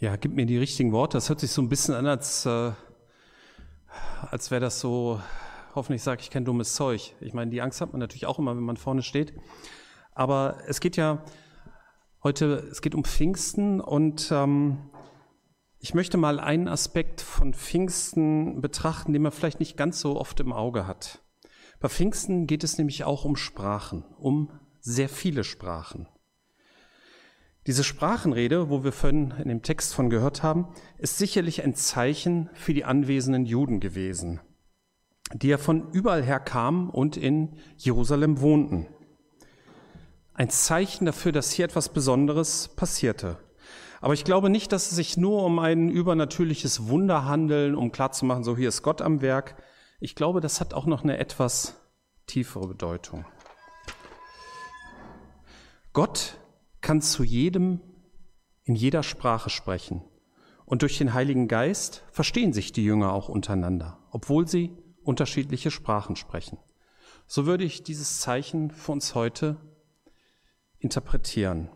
Ja, gib mir die richtigen Worte. Das hört sich so ein bisschen an, als, äh, als wäre das so, hoffentlich sage ich kein dummes Zeug. Ich meine, die Angst hat man natürlich auch immer, wenn man vorne steht. Aber es geht ja heute, es geht um Pfingsten und ähm, ich möchte mal einen Aspekt von Pfingsten betrachten, den man vielleicht nicht ganz so oft im Auge hat. Bei Pfingsten geht es nämlich auch um Sprachen, um sehr viele Sprachen. Diese Sprachenrede, wo wir vorhin in dem Text von gehört haben, ist sicherlich ein Zeichen für die anwesenden Juden gewesen, die ja von überall her kamen und in Jerusalem wohnten. Ein Zeichen dafür, dass hier etwas Besonderes passierte. Aber ich glaube nicht, dass es sich nur um ein übernatürliches Wunder handeln, um klarzumachen, so hier ist Gott am Werk. Ich glaube, das hat auch noch eine etwas tiefere Bedeutung. Gott kann zu jedem in jeder Sprache sprechen. Und durch den Heiligen Geist verstehen sich die Jünger auch untereinander, obwohl sie unterschiedliche Sprachen sprechen. So würde ich dieses Zeichen für uns heute interpretieren.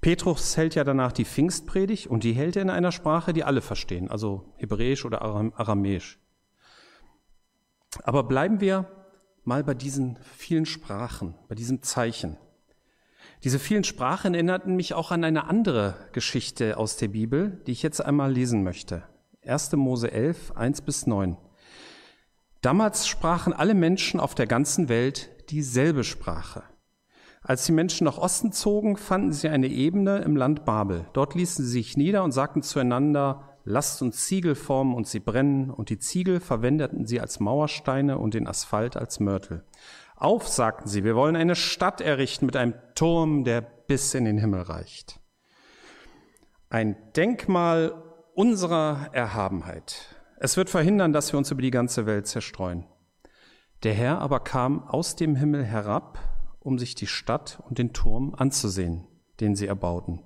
Petrus hält ja danach die Pfingstpredigt und die hält er in einer Sprache, die alle verstehen, also Hebräisch oder Aramäisch. Aber bleiben wir mal bei diesen vielen Sprachen, bei diesem Zeichen. Diese vielen Sprachen erinnerten mich auch an eine andere Geschichte aus der Bibel, die ich jetzt einmal lesen möchte. 1. Mose 11, 1 bis 9. Damals sprachen alle Menschen auf der ganzen Welt dieselbe Sprache. Als die Menschen nach Osten zogen, fanden sie eine Ebene im Land Babel. Dort ließen sie sich nieder und sagten zueinander, lasst uns Ziegel formen und sie brennen, und die Ziegel verwendeten sie als Mauersteine und den Asphalt als Mörtel. Auf, sagten sie, wir wollen eine Stadt errichten mit einem Turm, der bis in den Himmel reicht. Ein Denkmal unserer Erhabenheit. Es wird verhindern, dass wir uns über die ganze Welt zerstreuen. Der Herr aber kam aus dem Himmel herab, um sich die Stadt und den Turm anzusehen, den sie erbauten.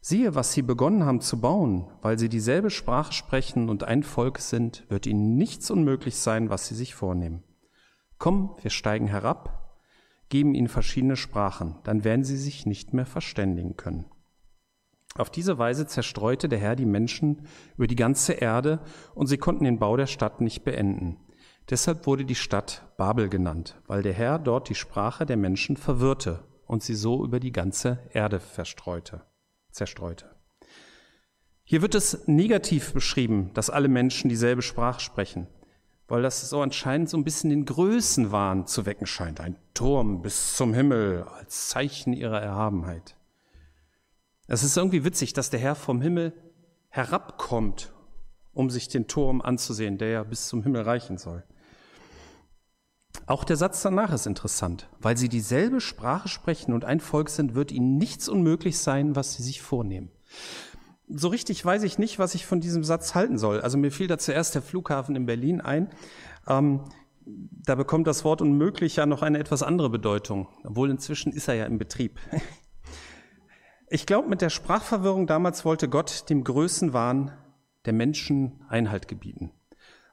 Siehe, was sie begonnen haben zu bauen, weil sie dieselbe Sprache sprechen und ein Volk sind, wird ihnen nichts unmöglich sein, was sie sich vornehmen. Komm, wir steigen herab, geben ihnen verschiedene Sprachen, dann werden sie sich nicht mehr verständigen können. Auf diese Weise zerstreute der Herr die Menschen über die ganze Erde und sie konnten den Bau der Stadt nicht beenden. Deshalb wurde die Stadt Babel genannt, weil der Herr dort die Sprache der Menschen verwirrte und sie so über die ganze Erde verstreute, zerstreute. Hier wird es negativ beschrieben, dass alle Menschen dieselbe Sprache sprechen weil das so anscheinend so ein bisschen den Größenwahn zu wecken scheint. Ein Turm bis zum Himmel als Zeichen ihrer Erhabenheit. Es ist irgendwie witzig, dass der Herr vom Himmel herabkommt, um sich den Turm anzusehen, der ja bis zum Himmel reichen soll. Auch der Satz danach ist interessant. Weil sie dieselbe Sprache sprechen und ein Volk sind, wird ihnen nichts unmöglich sein, was sie sich vornehmen so richtig weiß ich nicht, was ich von diesem Satz halten soll. Also mir fiel da zuerst der Flughafen in Berlin ein. Ähm, da bekommt das Wort unmöglich ja noch eine etwas andere Bedeutung, obwohl inzwischen ist er ja im Betrieb. Ich glaube, mit der Sprachverwirrung damals wollte Gott dem Größenwahn der Menschen Einhalt gebieten.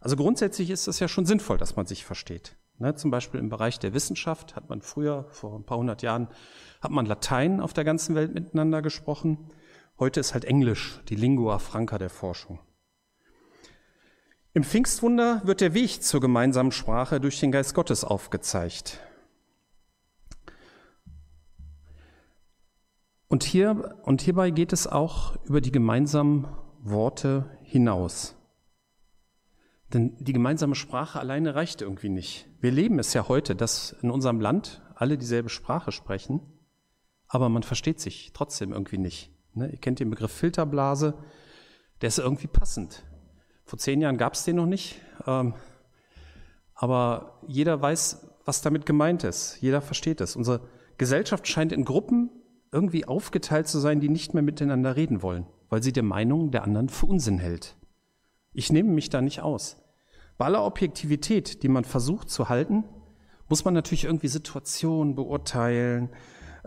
Also grundsätzlich ist es ja schon sinnvoll, dass man sich versteht. Ne, zum Beispiel im Bereich der Wissenschaft hat man früher, vor ein paar hundert Jahren, hat man Latein auf der ganzen Welt miteinander gesprochen. Heute ist halt Englisch die Lingua Franca der Forschung. Im Pfingstwunder wird der Weg zur gemeinsamen Sprache durch den Geist Gottes aufgezeigt. Und, hier, und hierbei geht es auch über die gemeinsamen Worte hinaus. Denn die gemeinsame Sprache alleine reicht irgendwie nicht. Wir leben es ja heute, dass in unserem Land alle dieselbe Sprache sprechen, aber man versteht sich trotzdem irgendwie nicht. Ne, ihr kennt den Begriff Filterblase, der ist irgendwie passend. Vor zehn Jahren gab es den noch nicht, ähm, aber jeder weiß, was damit gemeint ist. Jeder versteht es. Unsere Gesellschaft scheint in Gruppen irgendwie aufgeteilt zu sein, die nicht mehr miteinander reden wollen, weil sie der Meinung der anderen für Unsinn hält. Ich nehme mich da nicht aus. Bei aller Objektivität, die man versucht zu halten, muss man natürlich irgendwie Situationen beurteilen,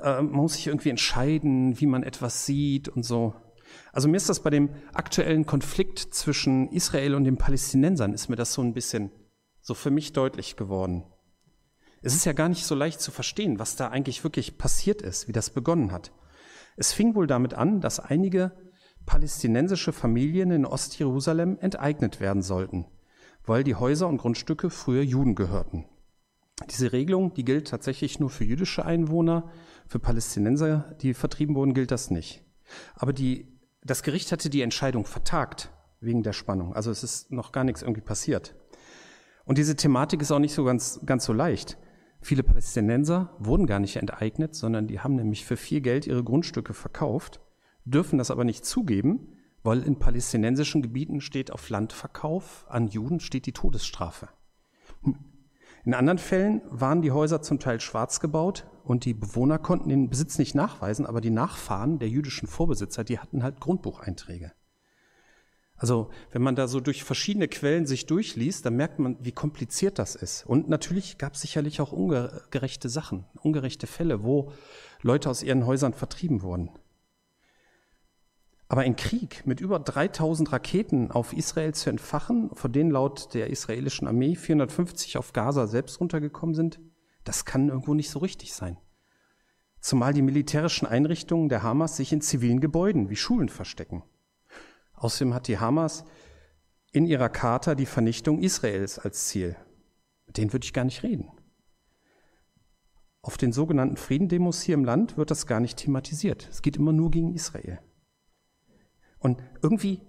äh, man muss sich irgendwie entscheiden, wie man etwas sieht und so. Also mir ist das bei dem aktuellen Konflikt zwischen Israel und den Palästinensern, ist mir das so ein bisschen so für mich deutlich geworden. Es ist ja gar nicht so leicht zu verstehen, was da eigentlich wirklich passiert ist, wie das begonnen hat. Es fing wohl damit an, dass einige palästinensische Familien in Ostjerusalem enteignet werden sollten, weil die Häuser und Grundstücke früher Juden gehörten. Diese Regelung, die gilt tatsächlich nur für jüdische Einwohner, für Palästinenser, die vertrieben wurden, gilt das nicht. Aber die, das Gericht hatte die Entscheidung vertagt wegen der Spannung. Also es ist noch gar nichts irgendwie passiert. Und diese Thematik ist auch nicht so ganz, ganz so leicht. Viele Palästinenser wurden gar nicht enteignet, sondern die haben nämlich für viel Geld ihre Grundstücke verkauft, dürfen das aber nicht zugeben, weil in palästinensischen Gebieten steht auf Landverkauf an Juden steht die Todesstrafe. In anderen Fällen waren die Häuser zum Teil schwarz gebaut und die Bewohner konnten den Besitz nicht nachweisen, aber die Nachfahren der jüdischen Vorbesitzer, die hatten halt Grundbucheinträge. Also wenn man da so durch verschiedene Quellen sich durchliest, dann merkt man, wie kompliziert das ist. Und natürlich gab es sicherlich auch ungerechte Sachen, ungerechte Fälle, wo Leute aus ihren Häusern vertrieben wurden. Aber ein Krieg mit über 3000 Raketen auf Israel zu entfachen, von denen laut der israelischen Armee 450 auf Gaza selbst runtergekommen sind, das kann irgendwo nicht so richtig sein. Zumal die militärischen Einrichtungen der Hamas sich in zivilen Gebäuden wie Schulen verstecken. Außerdem hat die Hamas in ihrer Charta die Vernichtung Israels als Ziel. Mit denen würde ich gar nicht reden. Auf den sogenannten Friedendemos hier im Land wird das gar nicht thematisiert. Es geht immer nur gegen Israel. Und irgendwie,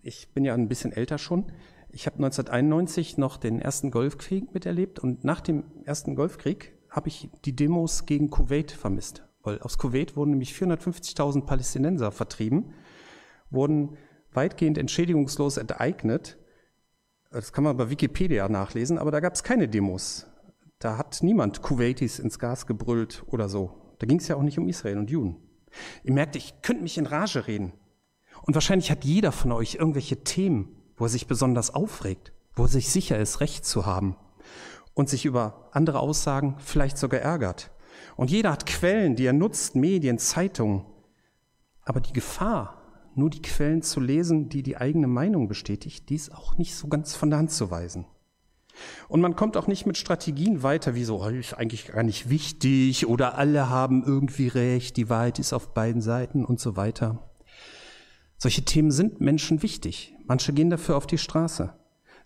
ich bin ja ein bisschen älter schon, ich habe 1991 noch den ersten Golfkrieg miterlebt und nach dem ersten Golfkrieg habe ich die Demos gegen Kuwait vermisst. Weil aus Kuwait wurden nämlich 450.000 Palästinenser vertrieben, wurden weitgehend entschädigungslos enteignet. Das kann man bei Wikipedia nachlesen, aber da gab es keine Demos. Da hat niemand Kuwaitis ins Gas gebrüllt oder so. Da ging es ja auch nicht um Israel und Juden. Ihr merkt, ich könnte mich in Rage reden. Und wahrscheinlich hat jeder von euch irgendwelche Themen, wo er sich besonders aufregt, wo er sich sicher ist, Recht zu haben und sich über andere Aussagen vielleicht sogar ärgert. Und jeder hat Quellen, die er nutzt, Medien, Zeitungen. Aber die Gefahr, nur die Quellen zu lesen, die die eigene Meinung bestätigt, die ist auch nicht so ganz von der Hand zu weisen. Und man kommt auch nicht mit Strategien weiter, wie so, oh, ist eigentlich gar nicht wichtig oder alle haben irgendwie recht, die Wahrheit ist auf beiden Seiten und so weiter. Solche Themen sind Menschen wichtig. Manche gehen dafür auf die Straße.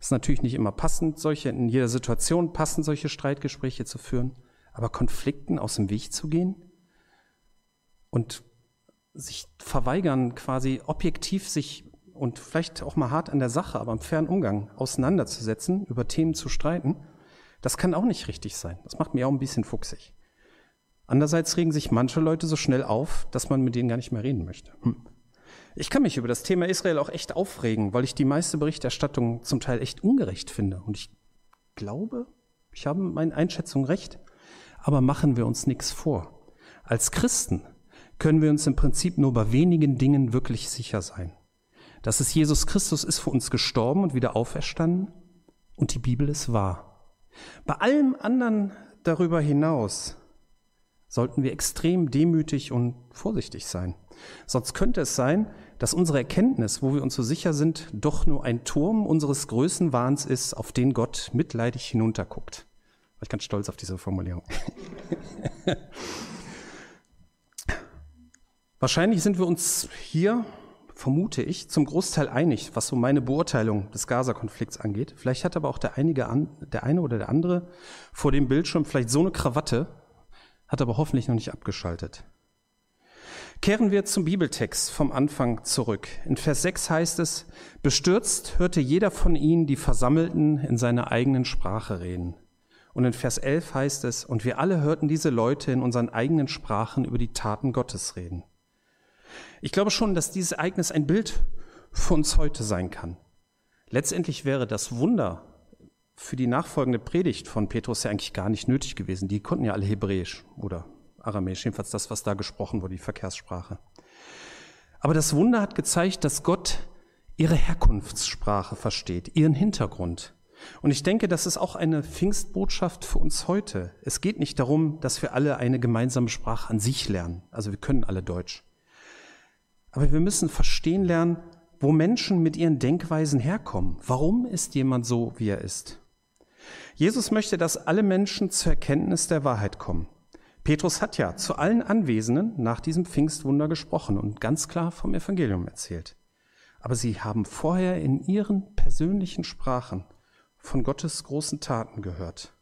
Ist natürlich nicht immer passend, solche, in jeder Situation passend, solche Streitgespräche zu führen, aber Konflikten aus dem Weg zu gehen und sich verweigern, quasi objektiv sich und vielleicht auch mal hart an der Sache, aber im fairen Umgang auseinanderzusetzen, über Themen zu streiten, das kann auch nicht richtig sein. Das macht mir auch ein bisschen fuchsig. Andererseits regen sich manche Leute so schnell auf, dass man mit denen gar nicht mehr reden möchte. Hm. Ich kann mich über das Thema Israel auch echt aufregen, weil ich die meiste Berichterstattung zum Teil echt ungerecht finde. Und ich glaube, ich habe meine Einschätzung recht. Aber machen wir uns nichts vor. Als Christen können wir uns im Prinzip nur bei wenigen Dingen wirklich sicher sein. Dass es Jesus Christus ist für uns gestorben und wieder auferstanden und die Bibel ist wahr. Bei allem anderen darüber hinaus sollten wir extrem demütig und vorsichtig sein. Sonst könnte es sein, dass unsere Erkenntnis, wo wir uns so sicher sind, doch nur ein Turm unseres Größenwahns ist, auf den Gott mitleidig hinunterguckt. War ich ganz stolz auf diese Formulierung. Wahrscheinlich sind wir uns hier, vermute ich, zum Großteil einig, was so meine Beurteilung des Gaza-Konflikts angeht. Vielleicht hat aber auch der, einige an, der eine oder der andere vor dem Bildschirm vielleicht so eine Krawatte, hat aber hoffentlich noch nicht abgeschaltet. Kehren wir zum Bibeltext vom Anfang zurück. In Vers 6 heißt es, bestürzt hörte jeder von ihnen die Versammelten in seiner eigenen Sprache reden. Und in Vers 11 heißt es, und wir alle hörten diese Leute in unseren eigenen Sprachen über die Taten Gottes reden. Ich glaube schon, dass dieses Ereignis ein Bild für uns heute sein kann. Letztendlich wäre das Wunder für die nachfolgende Predigt von Petrus ja eigentlich gar nicht nötig gewesen. Die konnten ja alle Hebräisch oder Aramäisch, jedenfalls das, was da gesprochen wurde, die Verkehrssprache. Aber das Wunder hat gezeigt, dass Gott ihre Herkunftssprache versteht, ihren Hintergrund. Und ich denke, das ist auch eine Pfingstbotschaft für uns heute. Es geht nicht darum, dass wir alle eine gemeinsame Sprache an sich lernen. Also wir können alle Deutsch. Aber wir müssen verstehen lernen, wo Menschen mit ihren Denkweisen herkommen. Warum ist jemand so, wie er ist? Jesus möchte, dass alle Menschen zur Erkenntnis der Wahrheit kommen. Petrus hat ja zu allen Anwesenden nach diesem Pfingstwunder gesprochen und ganz klar vom Evangelium erzählt. Aber sie haben vorher in ihren persönlichen Sprachen von Gottes großen Taten gehört.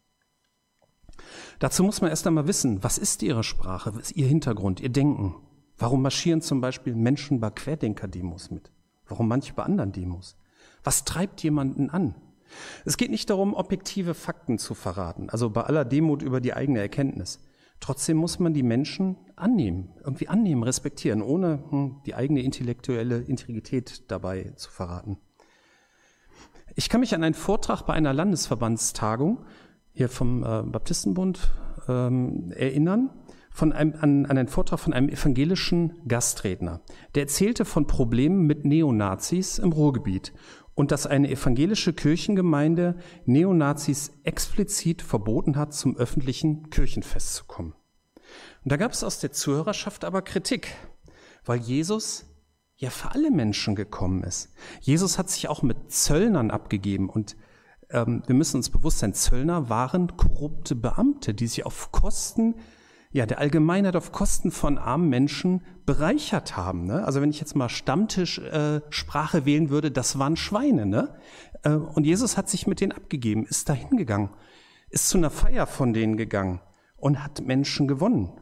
Dazu muss man erst einmal wissen, was ist ihre Sprache, was ist ihr Hintergrund, ihr Denken. Warum marschieren zum Beispiel Menschen bei Querdenker-Demos mit? Warum manche bei anderen Demos? Was treibt jemanden an? Es geht nicht darum, objektive Fakten zu verraten, also bei aller Demut über die eigene Erkenntnis. Trotzdem muss man die Menschen annehmen, irgendwie annehmen, respektieren, ohne hm, die eigene intellektuelle Integrität dabei zu verraten. Ich kann mich an einen Vortrag bei einer Landesverbandstagung hier vom äh, Baptistenbund ähm, erinnern, von einem, an, an einen Vortrag von einem evangelischen Gastredner. Der erzählte von Problemen mit Neonazis im Ruhrgebiet und dass eine evangelische Kirchengemeinde Neonazis explizit verboten hat, zum öffentlichen Kirchenfest zu kommen. Und da gab es aus der Zuhörerschaft aber Kritik, weil Jesus ja für alle Menschen gekommen ist. Jesus hat sich auch mit Zöllnern abgegeben und ähm, wir müssen uns bewusst sein, Zöllner waren korrupte Beamte, die sich auf Kosten ja, der Allgemeinheit auf Kosten von armen Menschen bereichert haben. Ne? Also wenn ich jetzt mal Stammtischsprache äh, wählen würde, das waren Schweine. Ne? Äh, und Jesus hat sich mit denen abgegeben, ist dahin gegangen, ist zu einer Feier von denen gegangen und hat Menschen gewonnen.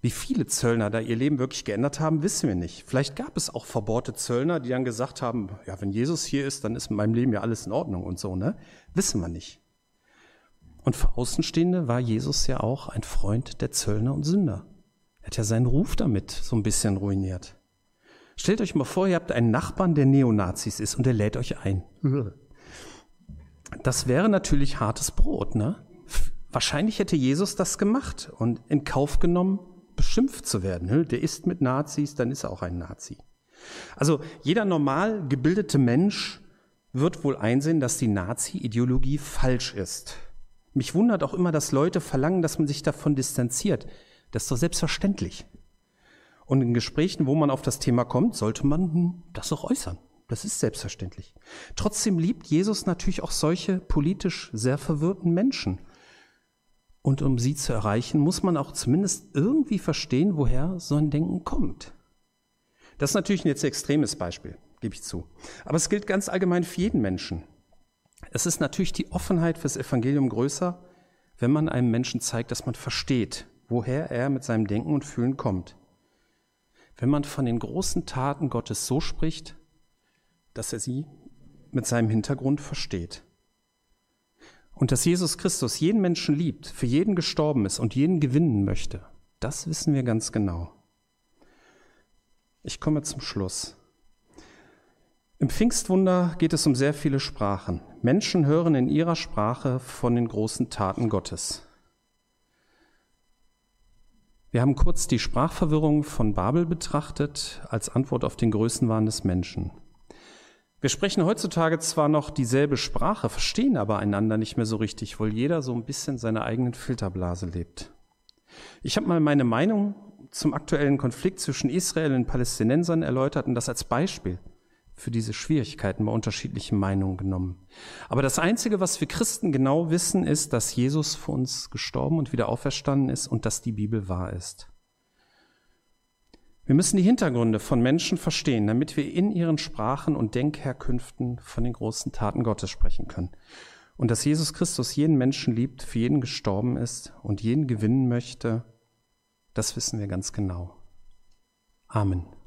Wie viele Zöllner da ihr Leben wirklich geändert haben, wissen wir nicht. Vielleicht gab es auch verbohrte Zöllner, die dann gesagt haben, ja, wenn Jesus hier ist, dann ist in meinem Leben ja alles in Ordnung und so, ne? Wissen wir nicht. Und für Außenstehende war Jesus ja auch ein Freund der Zöllner und Sünder. Er hat ja seinen Ruf damit so ein bisschen ruiniert. Stellt euch mal vor, ihr habt einen Nachbarn, der Neonazis ist und der lädt euch ein. Das wäre natürlich hartes Brot, ne? Wahrscheinlich hätte Jesus das gemacht und in Kauf genommen, beschimpft zu werden. Der ist mit Nazis, dann ist er auch ein Nazi. Also jeder normal gebildete Mensch wird wohl einsehen, dass die Nazi-Ideologie falsch ist. Mich wundert auch immer, dass Leute verlangen, dass man sich davon distanziert. Das ist doch selbstverständlich. Und in Gesprächen, wo man auf das Thema kommt, sollte man das auch äußern. Das ist selbstverständlich. Trotzdem liebt Jesus natürlich auch solche politisch sehr verwirrten Menschen. Und um sie zu erreichen, muss man auch zumindest irgendwie verstehen, woher so ein Denken kommt. Das ist natürlich ein jetzt extremes Beispiel, gebe ich zu. Aber es gilt ganz allgemein für jeden Menschen. Es ist natürlich die Offenheit fürs Evangelium größer, wenn man einem Menschen zeigt, dass man versteht, woher er mit seinem Denken und Fühlen kommt. Wenn man von den großen Taten Gottes so spricht, dass er sie mit seinem Hintergrund versteht. Und dass Jesus Christus jeden Menschen liebt, für jeden gestorben ist und jeden gewinnen möchte, das wissen wir ganz genau. Ich komme zum Schluss. Im Pfingstwunder geht es um sehr viele Sprachen. Menschen hören in ihrer Sprache von den großen Taten Gottes. Wir haben kurz die Sprachverwirrung von Babel betrachtet als Antwort auf den Größenwahn des Menschen. Wir sprechen heutzutage zwar noch dieselbe Sprache, verstehen aber einander nicht mehr so richtig, weil jeder so ein bisschen seine eigenen Filterblase lebt. Ich habe mal meine Meinung zum aktuellen Konflikt zwischen Israel und Palästinensern erläutert und das als Beispiel für diese Schwierigkeiten bei unterschiedlichen Meinungen genommen. Aber das Einzige, was wir Christen genau wissen, ist, dass Jesus für uns gestorben und wieder auferstanden ist und dass die Bibel wahr ist. Wir müssen die Hintergründe von Menschen verstehen, damit wir in ihren Sprachen und Denkherkünften von den großen Taten Gottes sprechen können. Und dass Jesus Christus jeden Menschen liebt, für jeden gestorben ist und jeden gewinnen möchte, das wissen wir ganz genau. Amen.